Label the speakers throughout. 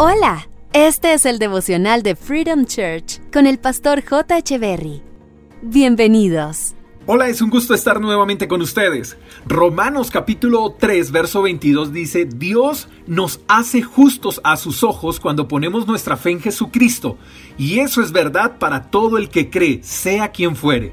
Speaker 1: Hola, este es el devocional de Freedom Church con el pastor J. Berry. Bienvenidos.
Speaker 2: Hola, es un gusto estar nuevamente con ustedes. Romanos capítulo 3, verso 22 dice, Dios nos hace justos a sus ojos cuando ponemos nuestra fe en Jesucristo, y eso es verdad para todo el que cree, sea quien fuere.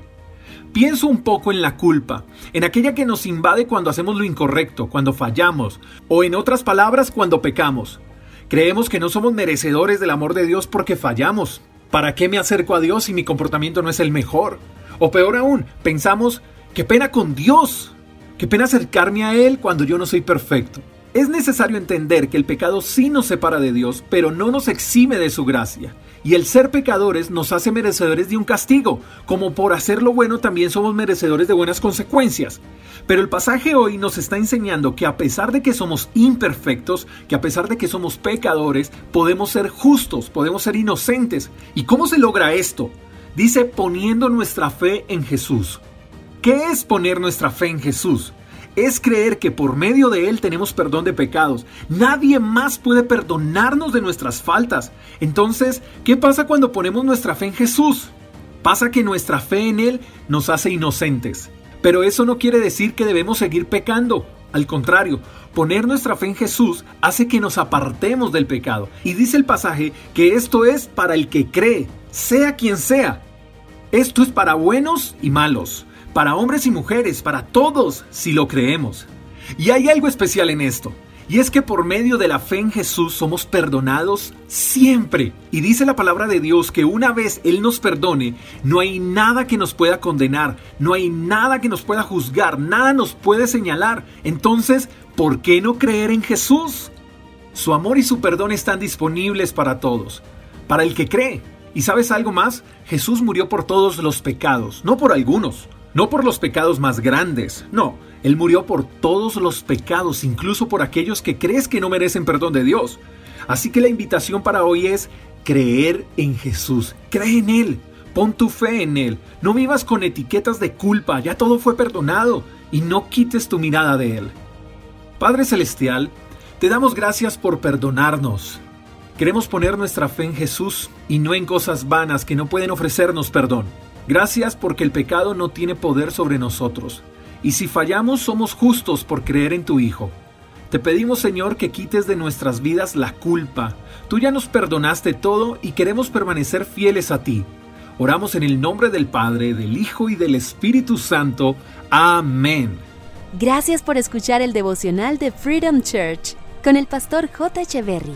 Speaker 2: Pienso un poco en la culpa, en aquella que nos invade cuando hacemos lo incorrecto, cuando fallamos, o en otras palabras, cuando pecamos. Creemos que no somos merecedores del amor de Dios porque fallamos. ¿Para qué me acerco a Dios si mi comportamiento no es el mejor? O peor aún, pensamos, qué pena con Dios, qué pena acercarme a Él cuando yo no soy perfecto. Es necesario entender que el pecado sí nos separa de Dios, pero no nos exime de su gracia. Y el ser pecadores nos hace merecedores de un castigo, como por hacer lo bueno también somos merecedores de buenas consecuencias. Pero el pasaje hoy nos está enseñando que a pesar de que somos imperfectos, que a pesar de que somos pecadores, podemos ser justos, podemos ser inocentes. ¿Y cómo se logra esto? Dice poniendo nuestra fe en Jesús. ¿Qué es poner nuestra fe en Jesús? Es creer que por medio de Él tenemos perdón de pecados. Nadie más puede perdonarnos de nuestras faltas. Entonces, ¿qué pasa cuando ponemos nuestra fe en Jesús? Pasa que nuestra fe en Él nos hace inocentes. Pero eso no quiere decir que debemos seguir pecando. Al contrario, poner nuestra fe en Jesús hace que nos apartemos del pecado. Y dice el pasaje que esto es para el que cree, sea quien sea. Esto es para buenos y malos, para hombres y mujeres, para todos, si lo creemos. Y hay algo especial en esto, y es que por medio de la fe en Jesús somos perdonados siempre. Y dice la palabra de Dios que una vez Él nos perdone, no hay nada que nos pueda condenar, no hay nada que nos pueda juzgar, nada nos puede señalar. Entonces, ¿por qué no creer en Jesús? Su amor y su perdón están disponibles para todos, para el que cree. ¿Y sabes algo más? Jesús murió por todos los pecados, no por algunos, no por los pecados más grandes, no, Él murió por todos los pecados, incluso por aquellos que crees que no merecen perdón de Dios. Así que la invitación para hoy es creer en Jesús, cree en Él, pon tu fe en Él, no vivas con etiquetas de culpa, ya todo fue perdonado y no quites tu mirada de Él. Padre Celestial, te damos gracias por perdonarnos, Queremos poner nuestra fe en Jesús y no en cosas vanas que no pueden ofrecernos perdón. Gracias porque el pecado no tiene poder sobre nosotros. Y si fallamos somos justos por creer en tu Hijo. Te pedimos Señor que quites de nuestras vidas la culpa. Tú ya nos perdonaste todo y queremos permanecer fieles a ti. Oramos en el nombre del Padre, del Hijo y del Espíritu Santo. Amén.
Speaker 1: Gracias por escuchar el devocional de Freedom Church con el pastor J. Echeverry.